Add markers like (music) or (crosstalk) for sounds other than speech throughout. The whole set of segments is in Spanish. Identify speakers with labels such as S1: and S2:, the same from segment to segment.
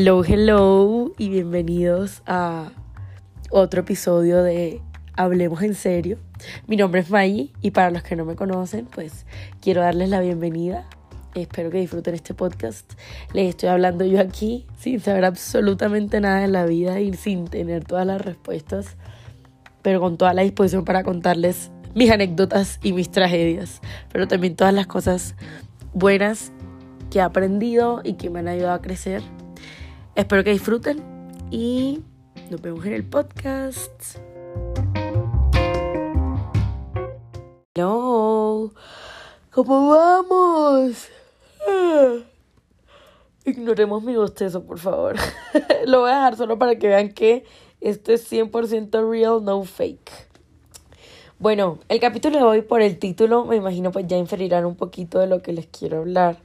S1: Hello, hello y bienvenidos a otro episodio de Hablemos en serio. Mi nombre es Maggie y para los que no me conocen, pues quiero darles la bienvenida. Espero que disfruten este podcast. Les estoy hablando yo aquí sin saber absolutamente nada de la vida y sin tener todas las respuestas, pero con toda la disposición para contarles mis anécdotas y mis tragedias, pero también todas las cosas buenas que he aprendido y que me han ayudado a crecer. Espero que disfruten y nos vemos en el podcast. Hello, ¿cómo vamos? Ignoremos mi bostezo, por favor. (laughs) Lo voy a dejar solo para que vean que esto es 100% real, no fake. Bueno, el capítulo de hoy por el título, me imagino pues ya inferirán un poquito de lo que les quiero hablar.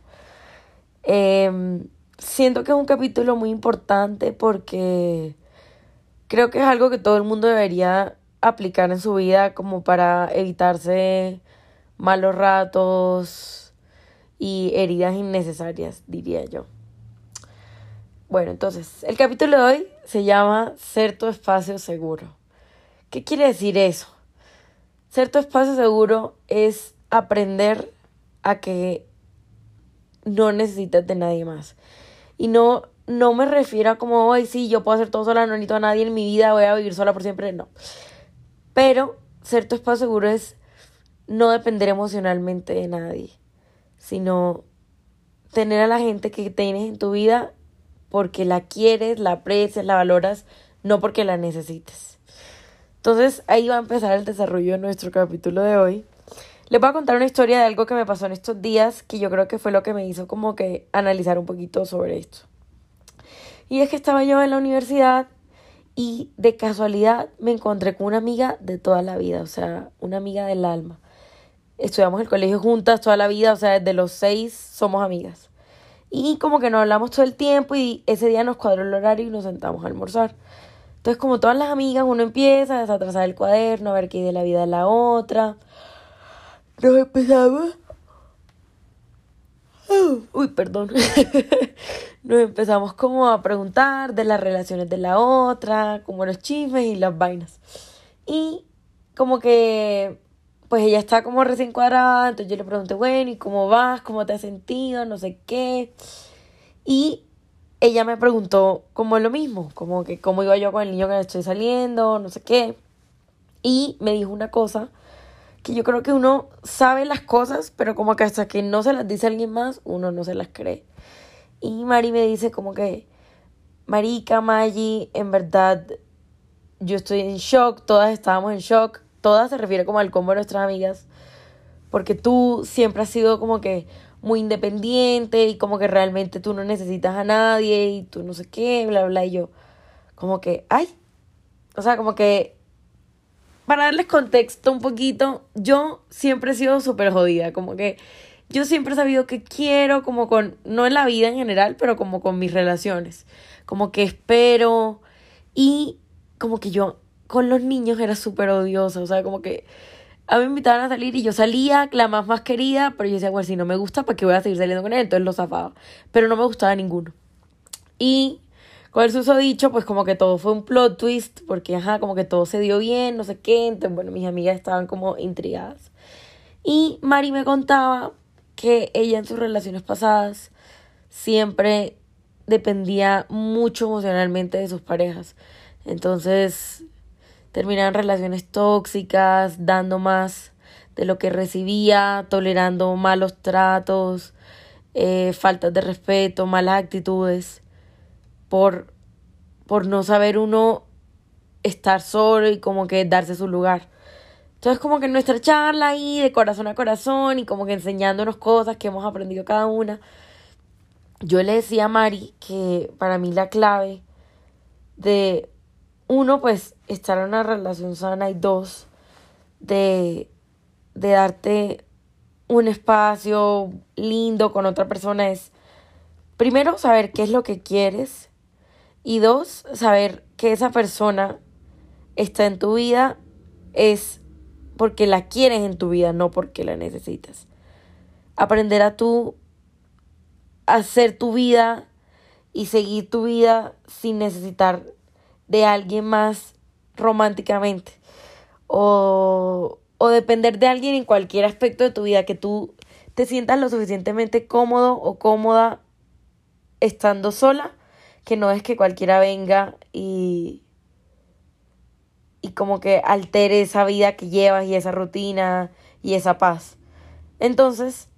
S1: Em, siento que es un capítulo muy importante porque creo que es algo que todo el mundo debería aplicar en su vida como para evitarse malos ratos y heridas innecesarias, diría yo. Bueno, entonces, el capítulo de hoy se llama Ser tu espacio seguro. ¿Qué quiere decir eso? Ser tu espacio seguro es aprender a que no necesitas de nadie más. Y no, no me refiero a como, hoy sí, yo puedo hacer todo sola, no necesito a nadie en mi vida, voy a vivir sola por siempre, no. Pero ser tu espacio seguro es no depender emocionalmente de nadie, sino tener a la gente que tienes en tu vida porque la quieres, la aprecias, la valoras, no porque la necesites. Entonces ahí va a empezar el desarrollo de nuestro capítulo de hoy. Les voy a contar una historia de algo que me pasó en estos días que yo creo que fue lo que me hizo como que analizar un poquito sobre esto. Y es que estaba yo en la universidad y de casualidad me encontré con una amiga de toda la vida, o sea, una amiga del alma. Estudiamos el colegio juntas toda la vida, o sea, desde los seis somos amigas. Y como que nos hablamos todo el tiempo y ese día nos cuadró el horario y nos sentamos a almorzar. Entonces, como todas las amigas, uno empieza a desatrasar el cuaderno, a ver qué hay de la vida de la otra nos empezamos. Uy, perdón. (laughs) nos empezamos como a preguntar de las relaciones de la otra, como los chismes y las vainas. Y como que, pues ella está como recién cuadrada, entonces yo le pregunté, bueno, ¿y cómo vas? ¿Cómo te has sentido? No sé qué. Y ella me preguntó como lo mismo, como que cómo iba yo con el niño que estoy saliendo, no sé qué. Y me dijo una cosa que yo creo que uno sabe las cosas, pero como que hasta que no se las dice alguien más, uno no se las cree. Y Mari me dice como que, Marica, Maggi, en verdad, yo estoy en shock, todas estábamos en shock, todas se refiere como al combo de nuestras amigas, porque tú siempre has sido como que muy independiente y como que realmente tú no necesitas a nadie y tú no sé qué, bla, bla, y yo, como que, ay, o sea, como que para darles contexto un poquito, yo siempre he sido súper jodida, como que yo siempre he sabido que quiero, como con, no en la vida en general, pero como con mis relaciones, como que espero y como que yo con los niños era súper odiosa, o sea, como que a mí me invitaban a salir y yo salía, la más más querida, pero yo decía, bueno, si no me gusta, ¿para qué voy a seguir saliendo con él? Entonces lo zafaba, pero no me gustaba ninguno. Y con el susodicho, pues como que todo fue un plot twist, porque ajá, como que todo se dio bien, no sé qué. Entonces, bueno, mis amigas estaban como intrigadas. Y Mari me contaba que ella en sus relaciones pasadas siempre dependía mucho emocionalmente de sus parejas. Entonces, terminaban relaciones tóxicas, dando más de lo que recibía, tolerando malos tratos, eh, faltas de respeto, malas actitudes por, por no saber uno estar solo y como que darse su lugar. Entonces como que nuestra charla ahí de corazón a corazón y como que enseñándonos cosas que hemos aprendido cada una, yo le decía a Mari que para mí la clave de uno pues estar en una relación sana y dos de, de darte un espacio lindo con otra persona es primero saber qué es lo que quieres y dos, saber que esa persona está en tu vida es porque la quieres en tu vida, no porque la necesitas. Aprender a tú hacer tu vida y seguir tu vida sin necesitar de alguien más románticamente o, o depender de alguien en cualquier aspecto de tu vida, que tú te sientas lo suficientemente cómodo o cómoda estando sola, que no es que cualquiera venga y, y como que altere esa vida que llevas y esa rutina y esa paz. Entonces,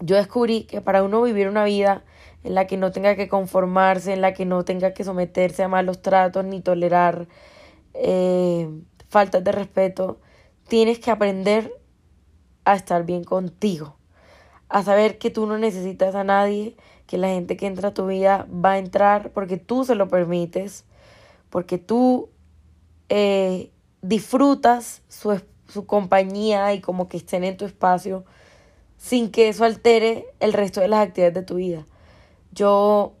S1: yo descubrí que para uno vivir una vida en la que no tenga que conformarse, en la que no tenga que someterse a malos tratos ni tolerar eh, faltas de respeto, tienes que aprender a estar bien contigo, a saber que tú no necesitas a nadie, que la gente que entra a tu vida va a entrar porque tú se lo permites, porque tú eh, disfrutas su, su compañía y como que estén en tu espacio sin que eso altere el resto de las actividades de tu vida. Yo,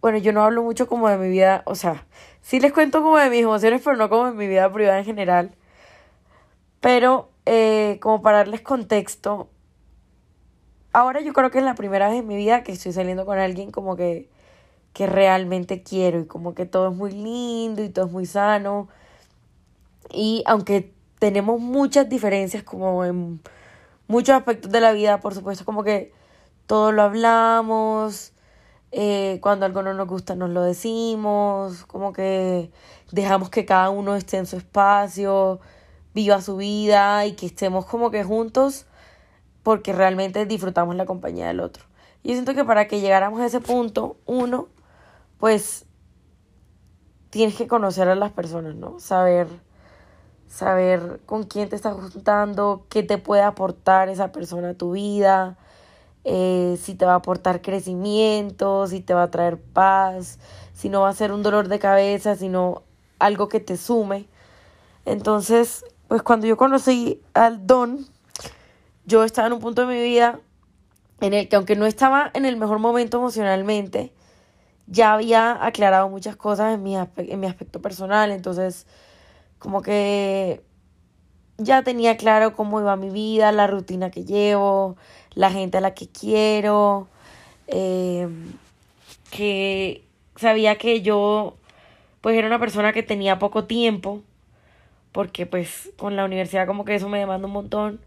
S1: bueno, yo no hablo mucho como de mi vida, o sea, sí les cuento como de mis emociones, pero no como de mi vida privada en general. Pero, eh, como para darles contexto, ahora yo creo que es la primera vez en mi vida que estoy saliendo con alguien como que, que realmente quiero y como que todo es muy lindo y todo es muy sano. Y aunque tenemos muchas diferencias como en muchos aspectos de la vida, por supuesto, como que todo lo hablamos, eh, cuando algo no nos gusta nos lo decimos, como que dejamos que cada uno esté en su espacio, viva su vida y que estemos como que juntos porque realmente disfrutamos la compañía del otro. Y siento que para que llegáramos a ese punto, uno, pues tienes que conocer a las personas, ¿no? Saber saber con quién te estás juntando, qué te puede aportar esa persona a tu vida, eh, si te va a aportar crecimiento, si te va a traer paz, si no va a ser un dolor de cabeza, sino algo que te sume. Entonces, pues cuando yo conocí al don, yo estaba en un punto de mi vida en el que aunque no estaba en el mejor momento emocionalmente, ya había aclarado muchas cosas en mi, en mi aspecto personal, entonces como que ya tenía claro cómo iba mi vida, la rutina que llevo, la gente a la que quiero, eh, que sabía que yo pues era una persona que tenía poco tiempo, porque pues con la universidad como que eso me demanda un montón.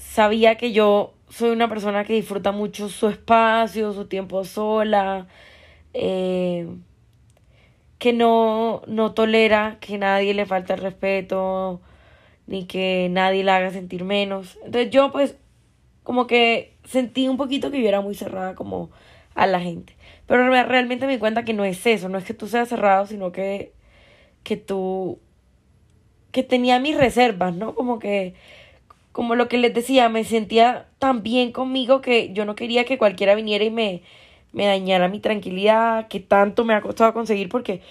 S1: Sabía que yo soy una persona que disfruta mucho su espacio, su tiempo sola. Eh, que no, no tolera que nadie le falte el respeto, ni que nadie la haga sentir menos. Entonces yo pues como que sentí un poquito que yo era muy cerrada como a la gente. Pero realmente me di cuenta que no es eso, no es que tú seas cerrado, sino que, que tú, que tenía mis reservas, ¿no? Como que, como lo que les decía, me sentía tan bien conmigo que yo no quería que cualquiera viniera y me, me dañara mi tranquilidad, que tanto me ha costado conseguir, porque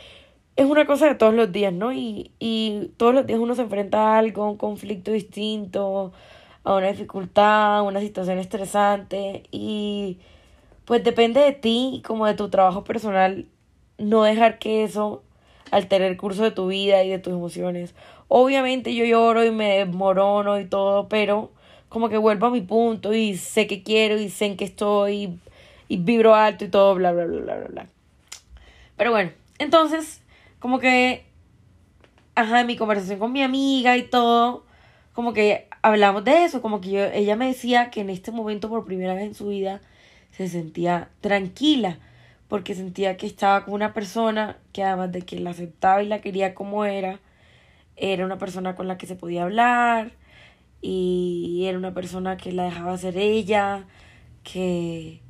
S1: es una cosa de todos los días, ¿no? Y, y todos los días uno se enfrenta a algo, a un conflicto distinto, a una dificultad, a una situación estresante, y pues depende de ti, como de tu trabajo personal, no dejar que eso altere el curso de tu vida y de tus emociones. Obviamente yo lloro y me desmorono y todo, pero como que vuelvo a mi punto y sé que quiero y sé en qué estoy y vibro alto y todo, bla, bla, bla, bla, bla. Pero bueno, entonces, como que, ajá, mi conversación con mi amiga y todo, como que hablamos de eso, como que yo, ella me decía que en este momento por primera vez en su vida se sentía tranquila, porque sentía que estaba con una persona que además de que la aceptaba y la quería como era, era una persona con la que se podía hablar y era una persona que la dejaba ser ella, que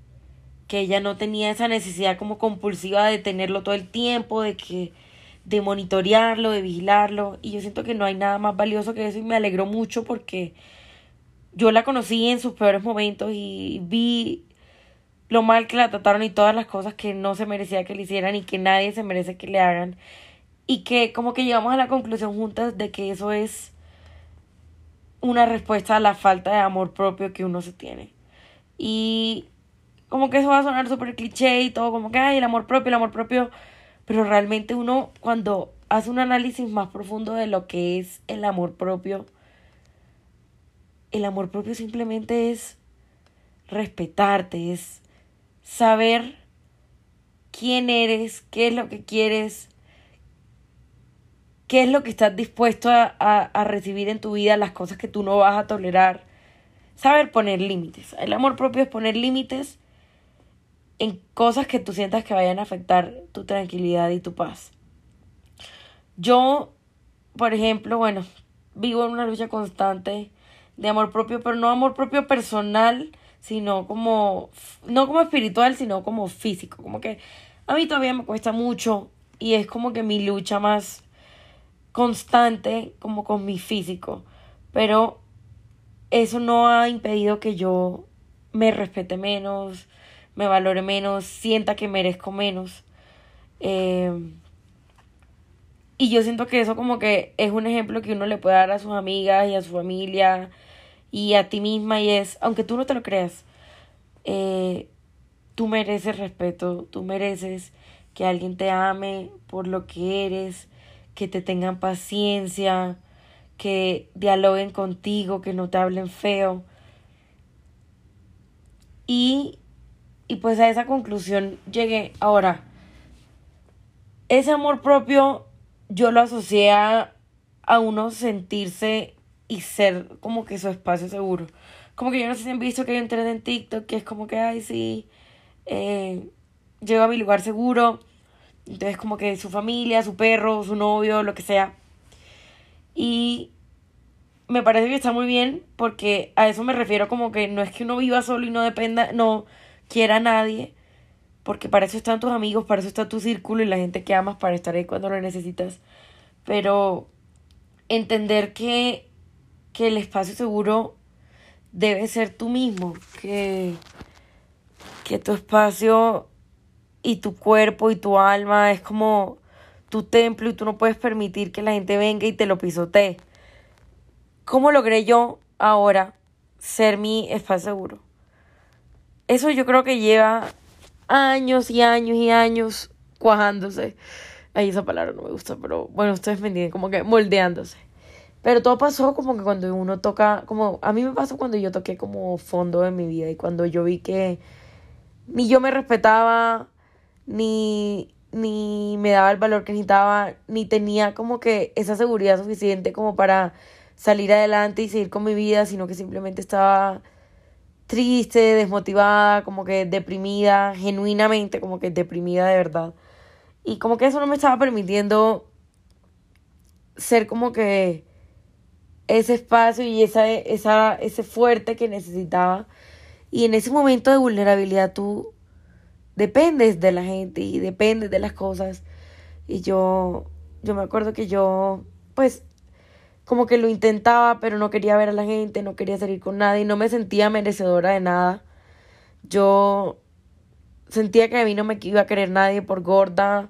S1: que ella no tenía esa necesidad como compulsiva de tenerlo todo el tiempo, de que de monitorearlo, de vigilarlo, y yo siento que no hay nada más valioso que eso y me alegró mucho porque yo la conocí en sus peores momentos y vi lo mal que la trataron y todas las cosas que no se merecía que le hicieran y que nadie se merece que le hagan y que como que llegamos a la conclusión juntas de que eso es una respuesta a la falta de amor propio que uno se tiene. Y como que eso va a sonar súper cliché y todo, como que hay el amor propio, el amor propio, pero realmente uno cuando hace un análisis más profundo de lo que es el amor propio, el amor propio simplemente es respetarte, es saber quién eres, qué es lo que quieres, qué es lo que estás dispuesto a, a, recibir en tu vida, las cosas que tú no vas a tolerar. Saber poner límites. El amor propio es poner límites en cosas que tú sientas que vayan a afectar tu tranquilidad y tu paz. Yo, por ejemplo, bueno, vivo en una lucha constante de amor propio, pero no amor propio personal, sino como, no como espiritual, sino como físico. Como que a mí todavía me cuesta mucho y es como que mi lucha más constante como con mi físico. Pero eso no ha impedido que yo me respete menos, me valore menos, sienta que merezco menos. Eh, y yo siento que eso como que es un ejemplo que uno le puede dar a sus amigas y a su familia y a ti misma y es, aunque tú no te lo creas, eh, tú mereces respeto, tú mereces que alguien te ame por lo que eres, que te tengan paciencia, que dialoguen contigo, que no te hablen feo. Y, y pues a esa conclusión llegué. Ahora, ese amor propio yo lo asocié a, uno sentirse y ser como que su espacio seguro. Como que yo no sé si han visto que hay un tren en TikTok que es como que, ay, sí, eh, llego a mi lugar seguro. Entonces como que su familia, su perro, su novio, lo que sea. Y me parece que está muy bien porque a eso me refiero como que no es que uno viva solo y no dependa, no quiera a nadie, porque para eso están tus amigos, para eso está tu círculo y la gente que amas para estar ahí cuando lo necesitas. Pero entender que, que el espacio seguro debe ser tú mismo, que, que tu espacio y tu cuerpo y tu alma es como tu templo y tú no puedes permitir que la gente venga y te lo pisotee. ¿Cómo logré yo ahora ser mi espacio seguro? Eso yo creo que lleva años y años y años cuajándose. Ahí esa palabra no me gusta, pero bueno, ustedes me entienden, como que moldeándose. Pero todo pasó como que cuando uno toca, como a mí me pasó cuando yo toqué como fondo de mi vida y cuando yo vi que ni yo me respetaba, ni, ni me daba el valor que necesitaba, ni tenía como que esa seguridad suficiente como para salir adelante y seguir con mi vida, sino que simplemente estaba triste, desmotivada, como que deprimida, genuinamente como que deprimida de verdad. Y como que eso no me estaba permitiendo ser como que ese espacio y esa, esa, ese fuerte que necesitaba. Y en ese momento de vulnerabilidad tú dependes de la gente y dependes de las cosas. Y yo, yo me acuerdo que yo, pues, como que lo intentaba, pero no quería ver a la gente, no quería salir con nadie, no me sentía merecedora de nada. Yo sentía que a mí no me iba a querer nadie por gorda,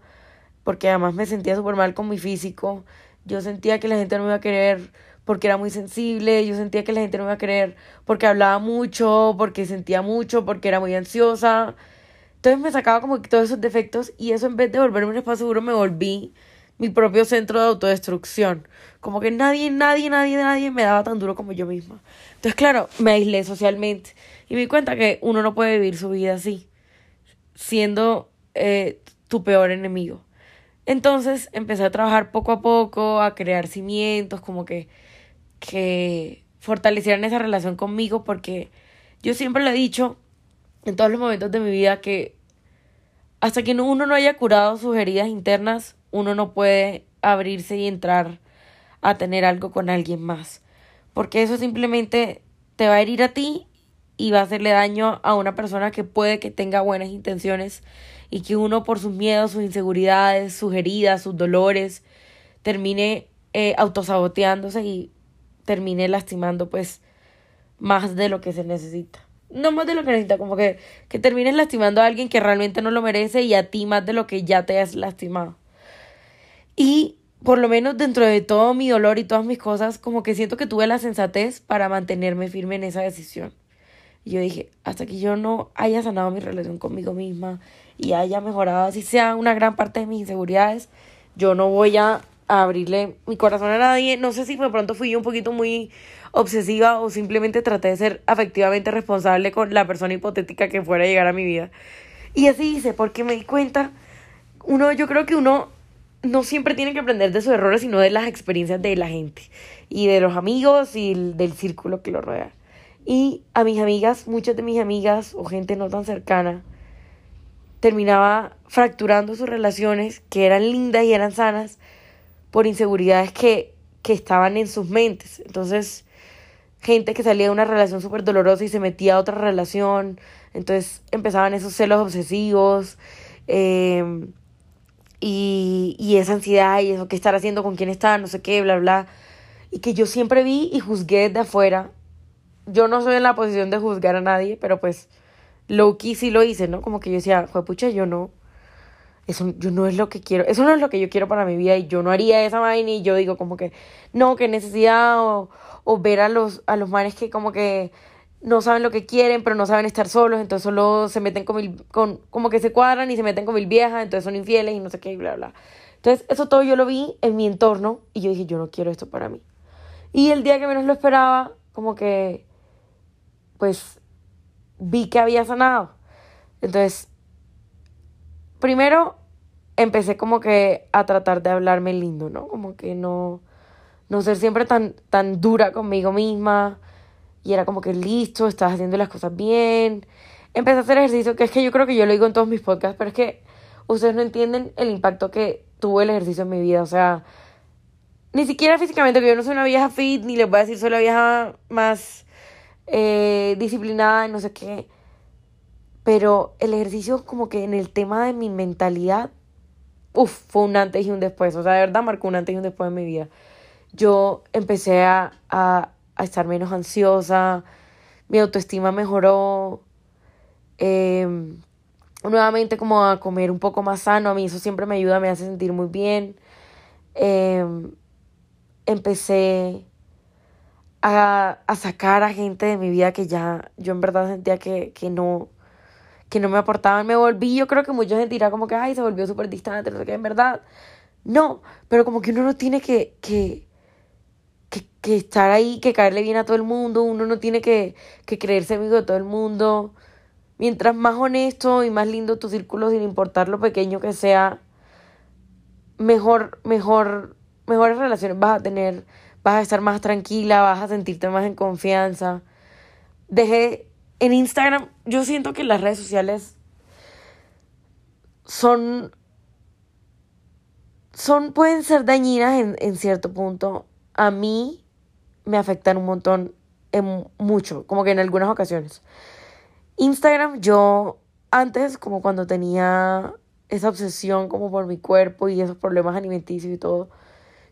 S1: porque además me sentía súper mal con mi físico. Yo sentía que la gente no me iba a querer porque era muy sensible, yo sentía que la gente no me iba a querer porque hablaba mucho, porque sentía mucho, porque era muy ansiosa. Entonces me sacaba como todos esos defectos y eso en vez de volverme un espacio seguro me volví mi propio centro de autodestrucción. Como que nadie, nadie, nadie, nadie me daba tan duro como yo misma. Entonces, claro, me aislé socialmente y me di cuenta que uno no puede vivir su vida así, siendo eh, tu peor enemigo. Entonces empecé a trabajar poco a poco, a crear cimientos, como que, que fortalecieran esa relación conmigo, porque yo siempre lo he dicho en todos los momentos de mi vida que hasta que uno no haya curado sus heridas internas, uno no puede abrirse y entrar a tener algo con alguien más. Porque eso simplemente te va a herir a ti y va a hacerle daño a una persona que puede que tenga buenas intenciones y que uno por sus miedos, sus inseguridades, sus heridas, sus dolores, termine eh, autosaboteándose y termine lastimando pues más de lo que se necesita. No más de lo que necesita, como que, que termines lastimando a alguien que realmente no lo merece y a ti más de lo que ya te has lastimado. Y por lo menos dentro de todo mi dolor y todas mis cosas, como que siento que tuve la sensatez para mantenerme firme en esa decisión. Y yo dije, hasta que yo no haya sanado mi relación conmigo misma y haya mejorado, así sea una gran parte de mis inseguridades, yo no voy a abrirle mi corazón a nadie. No sé si de pronto fui yo un poquito muy obsesiva o simplemente traté de ser afectivamente responsable con la persona hipotética que fuera a llegar a mi vida. Y así hice, porque me di cuenta, uno, yo creo que uno no siempre tiene que aprender de sus errores, sino de las experiencias de la gente y de los amigos y del círculo que lo rodea. Y a mis amigas, muchas de mis amigas o gente no tan cercana, terminaba fracturando sus relaciones que eran lindas y eran sanas por inseguridades que, que estaban en sus mentes. Entonces, gente que salía de una relación súper dolorosa y se metía a otra relación, entonces empezaban esos celos obsesivos eh, y, y esa ansiedad y eso que estar haciendo con quién está, no sé qué, bla, bla. Y que yo siempre vi y juzgué de afuera. Yo no soy en la posición de juzgar a nadie, pero pues Loki sí lo hice, ¿no? Como que yo decía, pucha, yo no. Eso yo no es lo que quiero, eso no es lo que yo quiero para mi vida y yo no haría esa vaina y yo digo como que no, que necesidad o, ver a los, a los manes que como que no saben lo que quieren, pero no saben estar solos, entonces solo se meten con mil, con, como que se cuadran y se meten con mil viejas, entonces son infieles y no sé qué, y bla, bla. Entonces, eso todo yo lo vi en mi entorno y yo dije, yo no quiero esto para mí. Y el día que menos lo esperaba, como que, pues, vi que había sanado. Entonces, primero empecé como que a tratar de hablarme lindo, ¿no? Como que no, no ser siempre tan, tan dura conmigo misma y era como que listo, estás haciendo las cosas bien. Empecé a hacer ejercicio, que es que yo creo que yo lo digo en todos mis podcasts, pero es que ustedes no entienden el impacto que tuvo el ejercicio en mi vida. O sea, ni siquiera físicamente, que yo no soy una vieja fit, ni les voy a decir soy la vieja más eh, disciplinada, no sé qué. Pero el ejercicio como que en el tema de mi mentalidad, uff, fue un antes y un después. O sea, de verdad marcó un antes y un después en mi vida. Yo empecé a, a a estar menos ansiosa, mi autoestima mejoró, em, nuevamente como a comer un poco más sano, a mí eso siempre me ayuda, me hace sentir muy bien. Em, empecé a, a, sacar a gente de mi vida que ya yo en verdad sentía que, que no que no me aportaban, me volví, yo creo que mucha gente dirá como que, ay, se volvió súper distante, no sé qué, en verdad, no, pero como que uno no tiene que, que, que, estar ahí, que caerle bien a todo el mundo, uno no tiene que, que creerse amigo de todo el mundo. Mientras más honesto y más lindo tu círculo, sin importar lo pequeño que sea, mejor, mejor, mejores relaciones vas a tener, vas a estar más tranquila, vas a sentirte más en confianza. Dejé en Instagram, yo siento que las redes sociales son, son, pueden ser dañinas en, en cierto punto. A mí, me afectan un montón, en mucho, como que en algunas ocasiones. Instagram, yo antes, como cuando tenía esa obsesión como por mi cuerpo y esos problemas alimenticios y todo,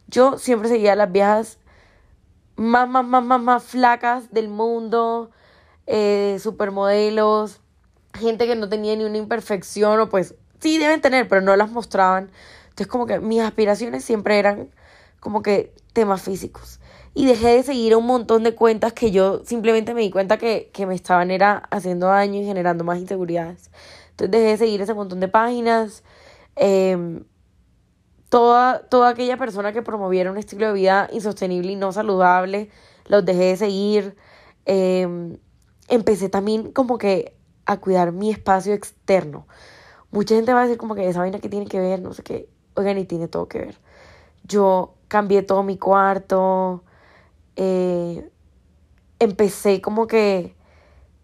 S1: yo siempre seguía a las viejas más, más, más, más, más flacas del mundo, eh, supermodelos, gente que no tenía ni una imperfección o pues sí deben tener, pero no las mostraban. Entonces como que mis aspiraciones siempre eran como que temas físicos y dejé de seguir un montón de cuentas que yo simplemente me di cuenta que, me estaban era haciendo daño y generando más inseguridades. Entonces dejé de seguir ese montón de páginas. Em, toda, toda aquella persona que promoviera un estilo de vida insostenible y no saludable, los dejé de seguir. Em, empecé también como que a cuidar mi espacio externo. Mucha gente va a decir como que esa vaina que tiene que ver, no sé qué. Oigan, y tiene todo que ver. Yo cambié todo mi cuarto, eh, empecé como que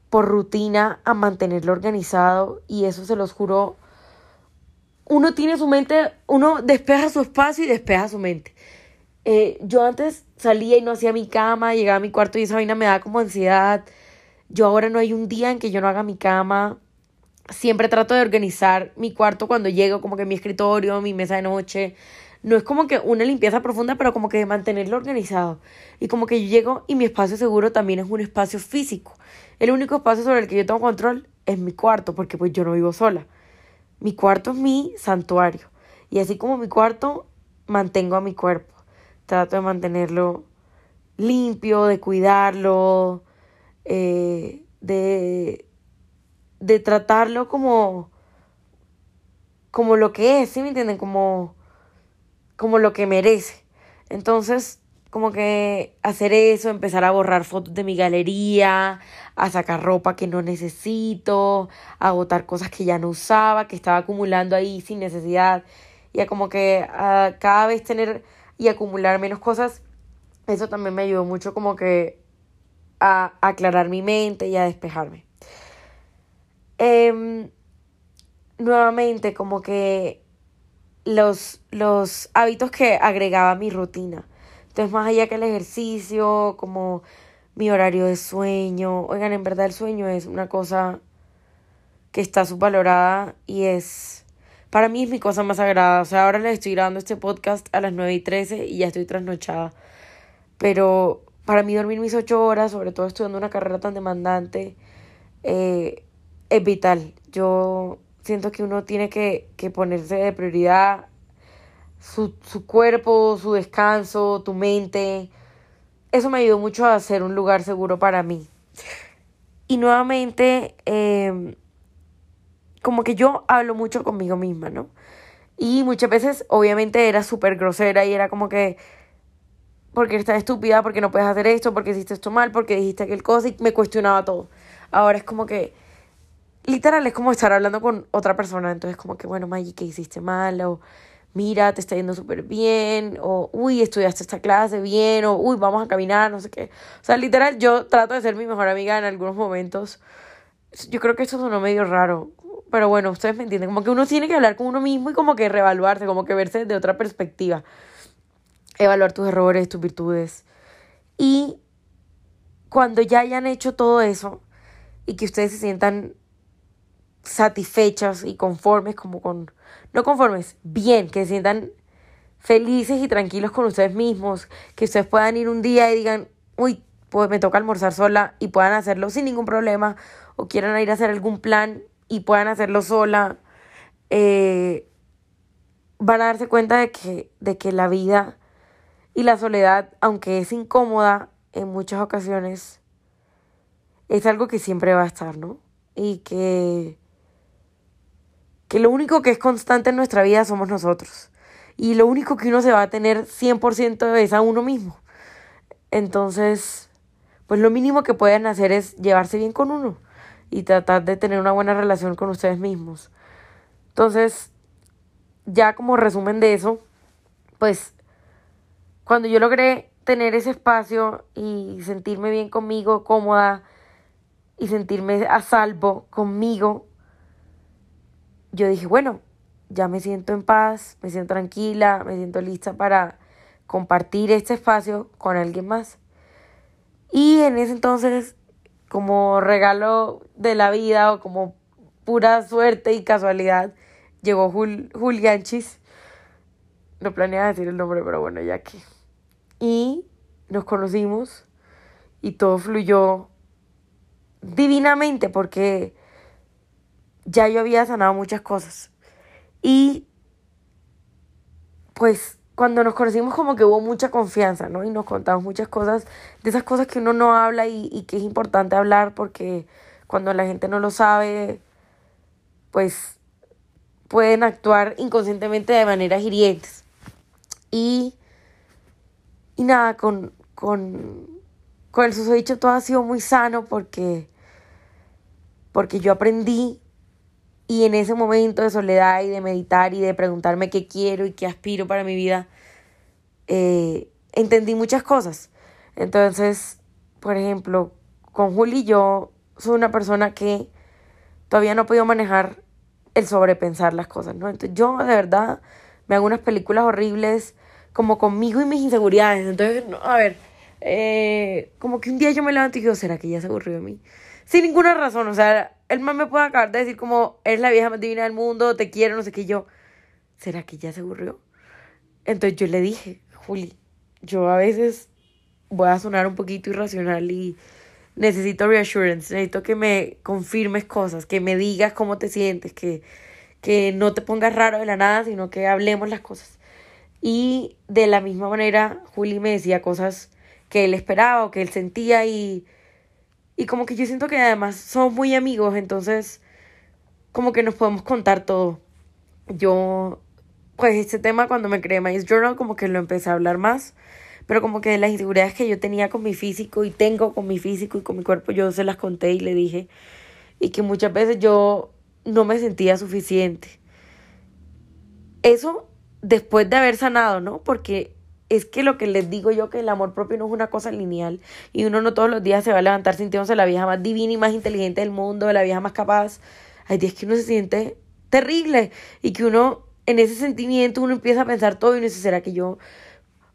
S1: por rutina a mantenerlo organizado y eso se los juro. Uno tiene su mente, uno despeja su espacio y despeja su mente. Eh, yo antes salía y no hacía mi cama, llegaba a mi cuarto y esa vaina me da como ansiedad. Yo ahora no hay un día en que yo no haga mi cama. Siempre trato de organizar mi cuarto cuando llego, como que mi escritorio, mi mesa de noche, no es como que una limpieza profunda, pero como que mantenerlo organizado. Y como que yo llego y mi espacio seguro también es un espacio físico. El único espacio sobre el que yo tengo control es mi cuarto, porque pues yo no vivo sola. Mi cuarto es mi santuario. Y así como mi cuarto, mantengo a mi cuerpo. Trato de mantenerlo limpio, de cuidarlo, eh, de, de tratarlo como, como lo que es, ¿sí me entienden? Como como lo que merece. Entonces, como que hacer eso, empezar a borrar fotos de mi galería, a sacar ropa que no necesito, a botar cosas que ya no usaba, que estaba acumulando ahí sin necesidad, y a como que a cada vez tener y acumular menos cosas, eso también me ayudó mucho como que a aclarar mi mente y a despejarme. Em, nuevamente, como que los, los hábitos que agregaba a mi rutina entonces, más allá que el ejercicio, como mi horario de sueño, oigan, en verdad el sueño es una cosa que está subvalorada y es, para mí es mi cosa más sagrada. O sea, ahora les estoy grabando este podcast a las 9 y 13 y ya estoy trasnochada. Pero para mí dormir mis 8 horas, sobre todo estudiando una carrera tan demandante, eh, es vital. Yo siento que uno tiene que, que ponerse de prioridad su, su cuerpo, su descanso, tu mente. Eso me ayudó mucho a ser un lugar seguro para mí. Y nuevamente, em, como que yo hablo mucho conmigo misma, ¿no? Y muchas veces, obviamente, era súper grosera y era como que, porque estás estúpida, porque no puedes hacer esto, porque hiciste esto mal, porque dijiste aquel cosa y me cuestionaba todo. Ahora es como que, literal, es como estar hablando con otra persona. Entonces, como que, bueno, Maggie, ¿qué hiciste mal? O mira, te está yendo súper bien, o uy, estudiaste esta clase bien, o uy, vamos a caminar, no sé qué. O sea, literal, yo trato de ser mi mejor amiga en algunos momentos. Yo creo que eso sonó medio raro, pero bueno, ustedes me entienden, como que uno tiene que hablar con uno mismo y como que reevaluarse, como que verse de otra perspectiva. Evaluar tus errores, tus virtudes. Y cuando ya hayan hecho todo eso y que ustedes se sientan satisfechas y conformes como con no conformes, bien, que se sientan felices y tranquilos con ustedes mismos, que ustedes puedan ir un día y digan, uy, pues me toca almorzar sola y puedan hacerlo sin ningún problema, o quieran ir a hacer algún plan y puedan hacerlo sola, eh, van a darse cuenta de que, de que la vida y la soledad, aunque es incómoda en muchas ocasiones, es algo que siempre va a estar, ¿no? Y que que lo único que es constante en nuestra vida somos nosotros. Y lo único que uno se va a tener 100% es a uno mismo. Entonces, pues lo mínimo que pueden hacer es llevarse bien con uno y tratar de tener una buena relación con ustedes mismos. Entonces, ya como resumen de eso, pues cuando yo logré tener ese espacio y sentirme bien conmigo, cómoda y sentirme a salvo conmigo, yo dije, bueno, ya me siento en paz, me siento tranquila, me siento lista para compartir este espacio con alguien más. Y en ese entonces, como regalo de la vida o como pura suerte y casualidad, llegó Jul Julianchis. No planeaba decir el nombre, pero bueno, ya que. Y nos conocimos y todo fluyó divinamente porque ya yo había sanado muchas cosas. Y pues cuando nos conocimos como que hubo mucha confianza, ¿no? Y nos contamos muchas cosas, de esas cosas que uno no habla y, y que es importante hablar porque cuando la gente no lo sabe, pues pueden actuar inconscientemente de maneras hirientes. Y, y nada, con, con, con el susodicho todo ha sido muy sano porque, porque yo aprendí y en ese momento de soledad y de meditar y de preguntarme qué quiero y qué aspiro para mi vida, eh, entendí muchas cosas. Entonces, por ejemplo, con Juli yo soy una persona que todavía no he podido manejar el sobrepensar las cosas, ¿no? Entonces yo de verdad me hago unas películas horribles como conmigo y mis inseguridades. Entonces, a ver, eh, como que un día yo me levanto y digo, ¿será que ya se aburrió de mí? Sin ninguna razón, o sea, el man me puede acabar de decir como, eres la vieja más divina del mundo, te quiero, no sé qué, yo, ¿será que ya se aburrió? Entonces yo le dije, Juli, yo a veces voy a sonar un poquito irracional y necesito reassurance, necesito que me confirmes cosas, que me digas cómo te sientes, que, que no te pongas raro de la nada, sino que hablemos las cosas. Y de la misma manera, Juli me decía cosas que él esperaba o que él sentía y y como que yo siento que además somos muy amigos, entonces como que nos podemos contar todo. Yo, pues este tema cuando me creé My Journal como que lo empecé a hablar más, pero como que las inseguridades que yo tenía con mi físico y tengo con mi físico y con mi cuerpo, yo se las conté y le dije. Y que muchas veces yo no me sentía suficiente. Eso después de haber sanado, ¿no? Porque es que lo que les digo yo, que el amor propio no es una cosa lineal y uno no todos los días se va a levantar sintiéndose la vieja más divina y más inteligente del mundo, la vieja más capaz. Hay días que uno se siente terrible y que uno en ese sentimiento uno empieza a pensar todo y uno dice, ¿será que yo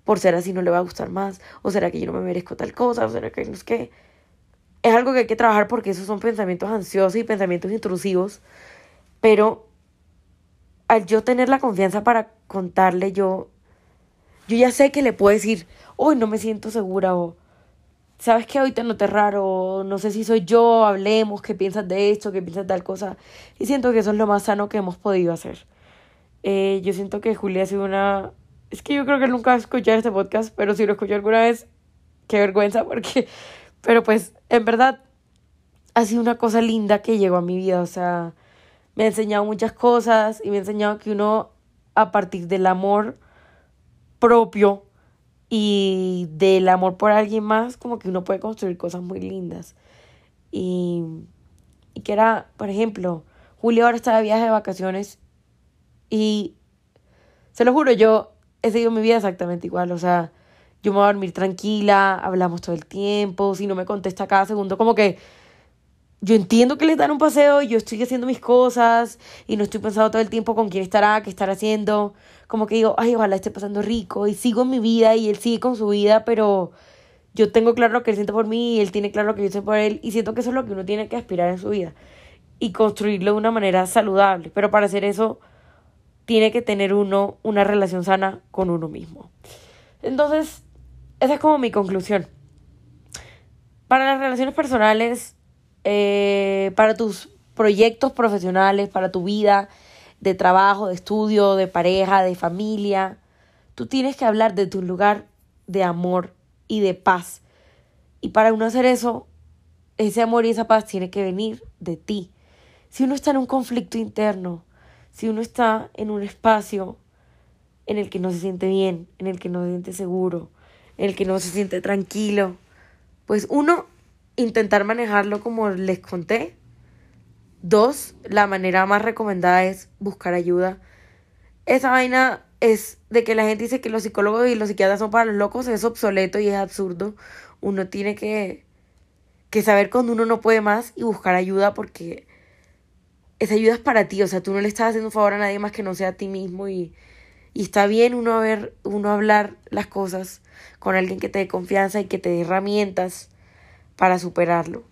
S1: por ser así no le va a gustar más? ¿O será que yo no me merezco tal cosa? ¿O será que no es que... Es algo que hay que trabajar porque esos son pensamientos ansiosos y pensamientos intrusivos, pero al yo tener la confianza para contarle, yo, yo ya sé que le puedo decir, hoy no me siento segura o sabes que hoy te noté raro, no sé si soy yo, hablemos, qué piensas de esto, qué piensas de tal cosa. Y siento que eso es lo más sano que hemos podido hacer. Eh, yo siento que Julia ha sido una... Es que yo creo que nunca escuchar este podcast, pero si lo escuchó alguna vez, qué vergüenza, porque... Pero pues, en verdad, ha sido una cosa linda que llegó a mi vida, o sea me ha enseñado muchas cosas y me ha enseñado que uno a partir del amor propio y del amor por alguien más, como que uno puede construir cosas muy lindas. Y, y que era, por ejemplo, Julio ahora está de viaje de vacaciones y se lo juro, yo he seguido mi vida exactamente igual, o sea, yo me voy a dormir tranquila, hablamos todo el tiempo, si no me contesta cada segundo, como que yo entiendo que le dan un paseo y yo estoy haciendo mis cosas y no estoy pensando todo el tiempo con quién estará, qué estará haciendo. Como que digo, ay, ojalá esté pasando rico y sigo en mi vida y él sigue con su vida, pero yo tengo claro lo que él siente por mí y él tiene claro lo que yo siento por él y siento que eso es lo que uno tiene que aspirar en su vida y construirlo de una manera saludable. Pero para hacer eso tiene que tener uno una relación sana con uno mismo. Entonces, esa es como mi conclusión. Para las relaciones personales, eh, para tus proyectos profesionales, para tu vida de trabajo, de estudio, de pareja, de familia. Tú tienes que hablar de tu lugar de amor y de paz. Y para uno hacer eso, ese amor y esa paz tiene que venir de ti. Si uno está en un conflicto interno, si uno está en un espacio en el que no se siente bien, en el que no se siente seguro, en el que no se siente tranquilo, pues uno intentar manejarlo como les conté. Dos, la manera más recomendada es buscar ayuda. Esa vaina es de que la gente dice que los psicólogos y los psiquiatras son para los locos, es obsoleto y es absurdo. Uno tiene que, que saber cuando uno no puede más y buscar ayuda porque esa ayuda es para ti, o sea, tú no le estás haciendo un favor a nadie más que no sea a ti mismo y, y está bien uno, ver, uno hablar las cosas con alguien que te dé confianza y que te dé herramientas para superarlo.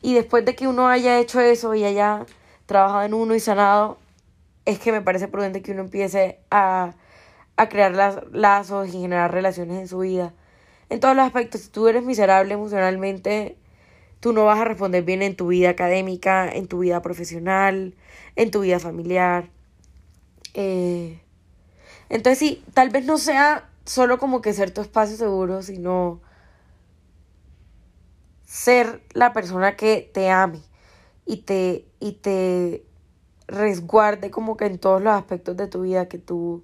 S1: Y después de que uno haya hecho eso y haya trabajado en uno y sanado, es que me parece prudente que uno empiece a, a crear las, lazos y generar relaciones en su vida. En todos los aspectos, si tú eres miserable emocionalmente, tú no vas a responder bien en tu vida académica, en tu vida profesional, en tu vida familiar. Eh, entonces sí, tal vez no sea solo como que ser tu espacio seguro, sino ser la persona que te ame y te, y te resguarde como que en todos los aspectos de tu vida que tú...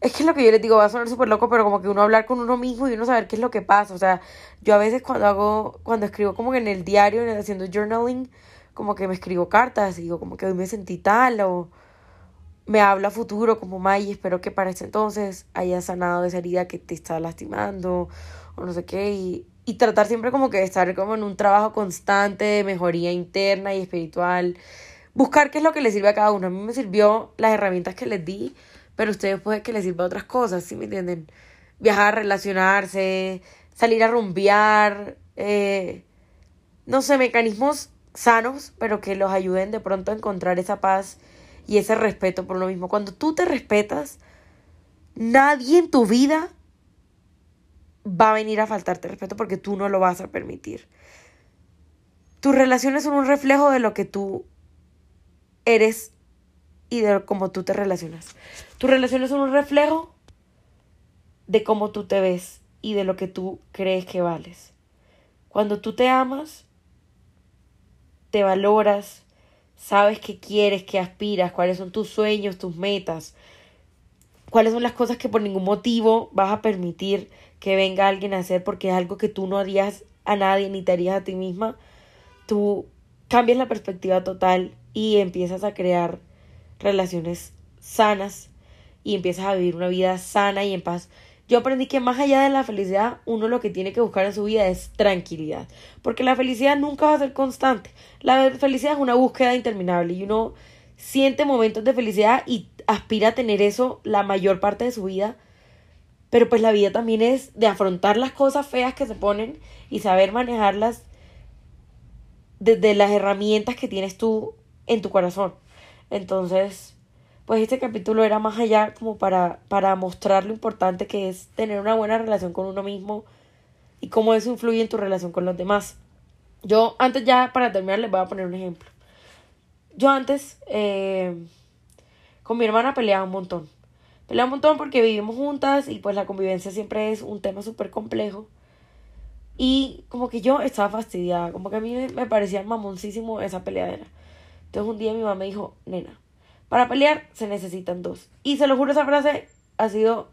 S1: Es que es lo que yo les digo, va a sonar súper loco, pero como que uno hablar con uno mismo y uno saber qué es lo que pasa. O sea, yo a veces cuando hago, cuando escribo como que en el diario, haciendo journaling, como que me escribo cartas y digo como que hoy me sentí tal o me habla futuro como May, espero que para ese entonces haya sanado esa herida que te está lastimando o no sé qué y, y tratar siempre como que de estar como en un trabajo constante de mejoría interna y espiritual. Buscar qué es lo que le sirve a cada uno. A mí me sirvió las herramientas que les di, pero ustedes puede que les sirva otras cosas, ¿sí me entienden? Viajar, relacionarse, salir a rumbear, eh, no sé, mecanismos sanos, pero que los ayuden de pronto a encontrar esa paz y ese respeto por lo mismo. Cuando tú te respetas, nadie en tu vida va a venir a faltarte respeto porque tú no lo vas a permitir. Tus relaciones son un reflejo de lo que tú eres y de cómo tú te relacionas. Tus relaciones son un reflejo de cómo tú te ves y de lo que tú crees que vales. Cuando tú te amas, te valoras, sabes qué quieres, qué aspiras, cuáles son tus sueños, tus metas. Cuáles son las cosas que por ningún motivo vas a permitir que venga alguien a hacer porque es algo que tú no harías a nadie ni te harías a ti misma, tú cambias la perspectiva total y empiezas a crear relaciones sanas y empiezas a vivir una vida sana y en paz. Yo aprendí que más allá de la felicidad, uno lo que tiene que buscar en su vida es tranquilidad, porque la felicidad nunca va a ser constante. La felicidad es una búsqueda interminable y uno siente momentos de felicidad y aspira a tener eso la mayor parte de su vida. Pero pues la vida también es de afrontar las cosas feas que se ponen y saber manejarlas desde las herramientas que tienes tú en tu corazón. Entonces, pues este capítulo era más allá como para, para mostrar lo importante que es tener una buena relación con uno mismo y cómo eso influye en tu relación con los demás. Yo antes ya para terminar les voy a poner un ejemplo. Yo antes eh, con mi hermana peleaba un montón. Peleaba un montón porque vivimos juntas y pues la convivencia siempre es un tema súper complejo. Y como que yo estaba fastidiada, como que a mí me parecía mamoncísimo esa peleadera. Entonces un día mi mamá me dijo, nena, para pelear se necesitan dos. Y se lo juro, esa frase ha sido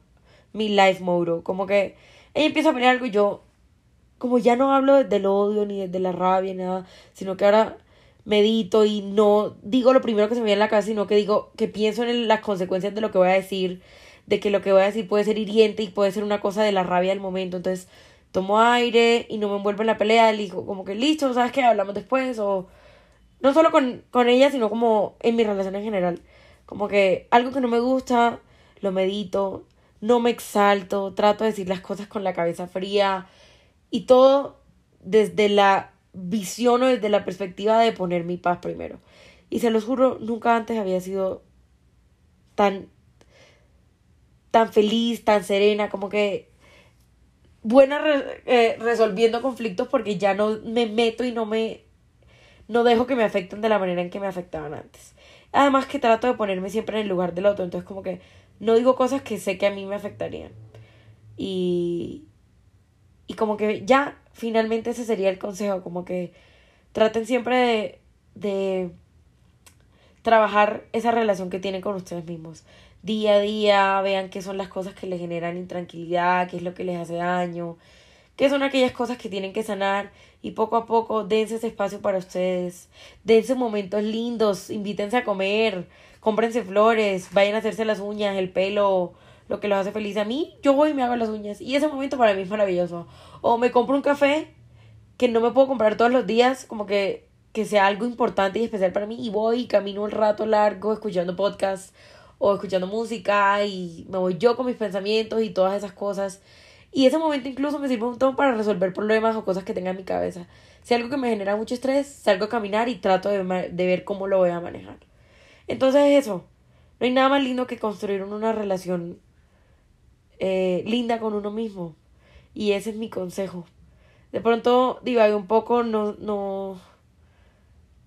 S1: mi life motto. Como que ella empieza a pelear algo y yo, como ya no hablo desde el odio ni desde la rabia ni nada, sino que ahora medito y no digo lo primero que se me viene en la cabeza, sino que digo que pienso en las consecuencias de lo que voy a decir, de que lo que voy a decir puede ser hiriente y puede ser una cosa de la rabia del momento. Entonces tomo aire y no me envuelvo en la pelea, le digo como que listo, ¿sabes qué? Hablamos después o no solo con, con ella, sino como en mi relación en general. Como que algo que no me gusta, lo medito, no me exalto, trato de decir las cosas con la cabeza fría y todo desde la visión o desde la perspectiva de poner mi paz primero. Y se los juro, nunca antes había sido tan tan feliz, tan serena, como que buena eh, resolviendo conflictos porque ya no me meto y no me no dejo que me afecten de la manera en que me afectaban antes. Además que trato de ponerme siempre en el lugar del otro, entonces como que no digo cosas que sé que a mí me afectarían. Y y como que ya finalmente ese sería el consejo, como que traten siempre de, de trabajar esa relación que tienen con ustedes mismos. Día a día, vean qué son las cosas que les generan intranquilidad, qué es lo que les hace daño, qué son aquellas cosas que tienen que sanar y poco a poco dense ese espacio para ustedes, dense momentos lindos, invítense a comer, cómprense flores, vayan a hacerse las uñas, el pelo, lo que los hace feliz a mí, yo voy y me hago las uñas y ese momento para mí es maravilloso. O me compro un café que no me puedo comprar todos los días, como que, que sea algo importante y especial para mí y voy y camino un rato largo escuchando podcasts o escuchando música y me voy yo con mis pensamientos y todas esas cosas. Y ese momento incluso me sirve un montón para resolver problemas o cosas que tenga en mi cabeza. Si algo que me genera mucho estrés, salgo a caminar y trato de, de ver cómo lo voy a manejar. Entonces eso, no hay nada más lindo que construir una relación eh, linda con uno mismo. Y ese es mi consejo. De pronto divagué un poco, no, no,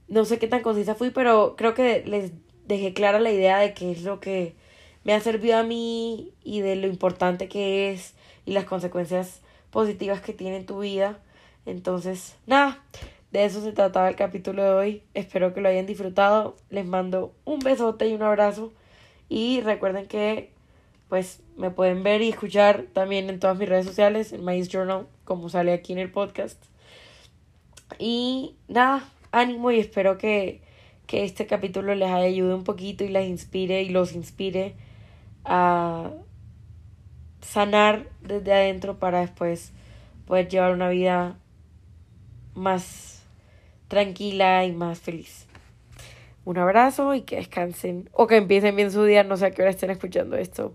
S1: no sé qué tan concisa fui, pero creo que les dejé clara la idea de qué es lo que me ha servido a mí y de lo importante que es y las consecuencias positivas que tiene en tu vida. Entonces, nada, de eso se trataba el capítulo de hoy. Espero que lo hayan disfrutado. Les mando un besote y un abrazo. Y recuerden que pues me pueden ver y escuchar también en todas mis redes sociales, en My Journal, como sale aquí en el podcast. Y nada, ánimo y espero que, que este capítulo les ayude un poquito y les inspire y los inspire a sanar desde adentro para después poder llevar una vida más tranquila y más feliz. Un abrazo y que descansen o que empiecen bien su día, no sé a qué hora estén escuchando esto.